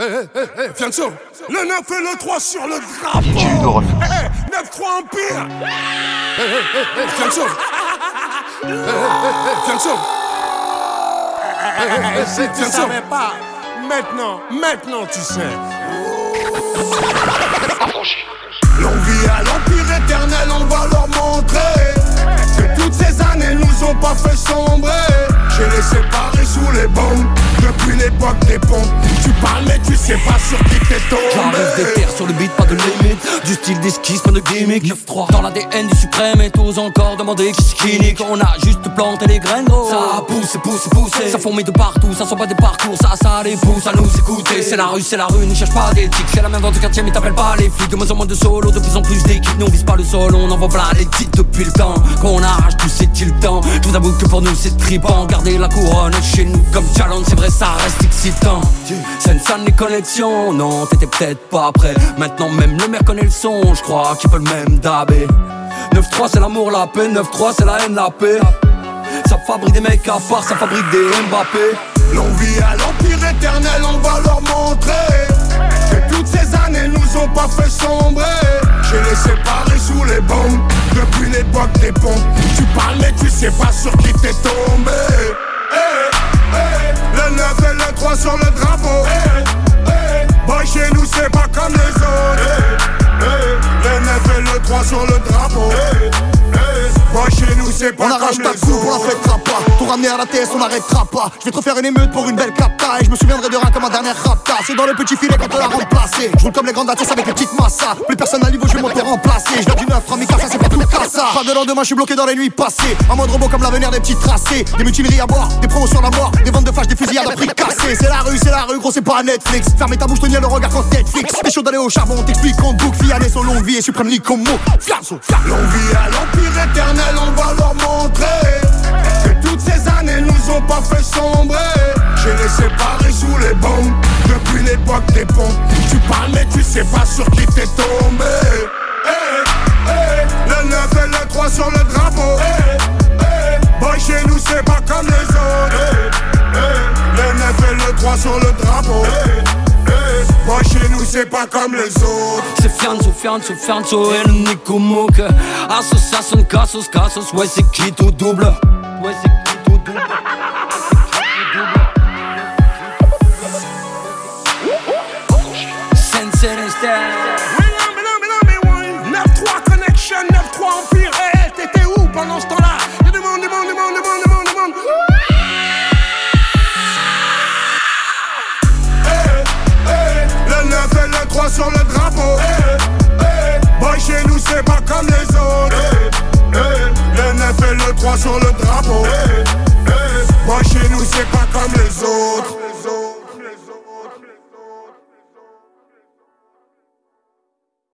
Eh, eh, eh, Fianso, le 9 et le 3 sur le drapeau. Eh, 9-3 Empire. Eh, eh, eh, eh, Fianso. Eh, eh, eh, eh, Fianso. Eh, eh, eh, Si tu savais pas, maintenant, maintenant tu sais. L'envie à l'empire éternel, on va leur montrer Que toutes ces années nous ont pas fait sombrer J'ai les séparés sous les bombes. Depuis l'époque des pompes Tu parles mais tu sais pas sur qui t'es J'arrive des tombé terres sur le beat, pas de limite. Du style d'esquisse, pas de gimmick. 9-3 Dans l'ADN du suprême et t'oses encore demander qui c'est qui nique. On a juste planté les graines gros. Ça pousse, pousse, pousse Ça fourmille de partout, ça sont pas des parcours Ça, ça les pousse à nous écouter. C'est la rue, c'est la rue, ne cherche pas d'éthique. C'est la même dans ton quartier mais t'appelles pas les flics. De moins en moins de solo, de plus en plus d'équipes Le sol, on envoie plein les titres depuis le temps Qu'on arrache tout c'est-il le temps. Vous avoue que pour nous c'est tripant Garder la couronne chez nous comme challenge C'est vrai ça reste excitant. Sans les connexions Non t'étais peut-être pas prêt. Maintenant même le maire connaît le son Je crois qu'il peut le même dabé 9-3 c'est l'amour la paix. 9-3 c'est la haine la paix. Ça fabrique des mecs à part Ça fabrique des Mbappé. L'envie à l'empire éternel, on va leur montrer Que toutes ces années nous ont pas fait sombrer. J'ai séparés sous les bombes Depuis l'époque des pompes. Tu parles mais tu sais pas sur qui t'es tombé. Eh, eh, Le 9 et le 3 sur le drapeau. Eh, eh, Boy chez nous c'est pas comme les autres. Eh, eh, Le 9 et le 3 sur le drapeau. Eh, eh, Boy chez nous c'est pas On comme arrache ta les coupe, on la autres Tout ramener à la TS, on n'arrêtera pas. Je vais trop faire une émeute pour une belle capta Et je me souviendrai de rien comme ma dernière rapta C'est dans le petit filet quand on l'a remplacé. Je roule comme les grandes ATS avec les petites massas. Plus personne à niveau, je vais m'auto-remplacer Je viens du 9, Rami ça c'est pas tout cassa. Pas de lendemain, je suis bloqué dans les nuits passées. En mode robot comme l'avenir des petits tracés. Des mutineries à boire, des promotions à mort. Des ventes de flash, des fusillades à prix cassés. C'est la rue, c'est la rue, gros c'est pas Netflix. Fermez ta bouche, tenir le regard quand Netflix. T'es chaud d'aller au charbon, on t'explique qu'on book Fiané son longue vie et suprême Fianso, fianso. L'envie à l'empire éternel, on va leur montrer Des Tu parles mais tu sais pas sur qui t'es tombé. Eh, eh, Le 9 et le 3 sur le drapeau. Eh, eh, Boy chez nous c'est pas comme les autres. Le 9 et le 3 sur le drapeau. Boy chez nous c'est pas comme les autres. C'est Fianzo, Fianzo, Fianzo et le Nico Mouk Association, Cassos, Cassos, ouais c'est qui tout double?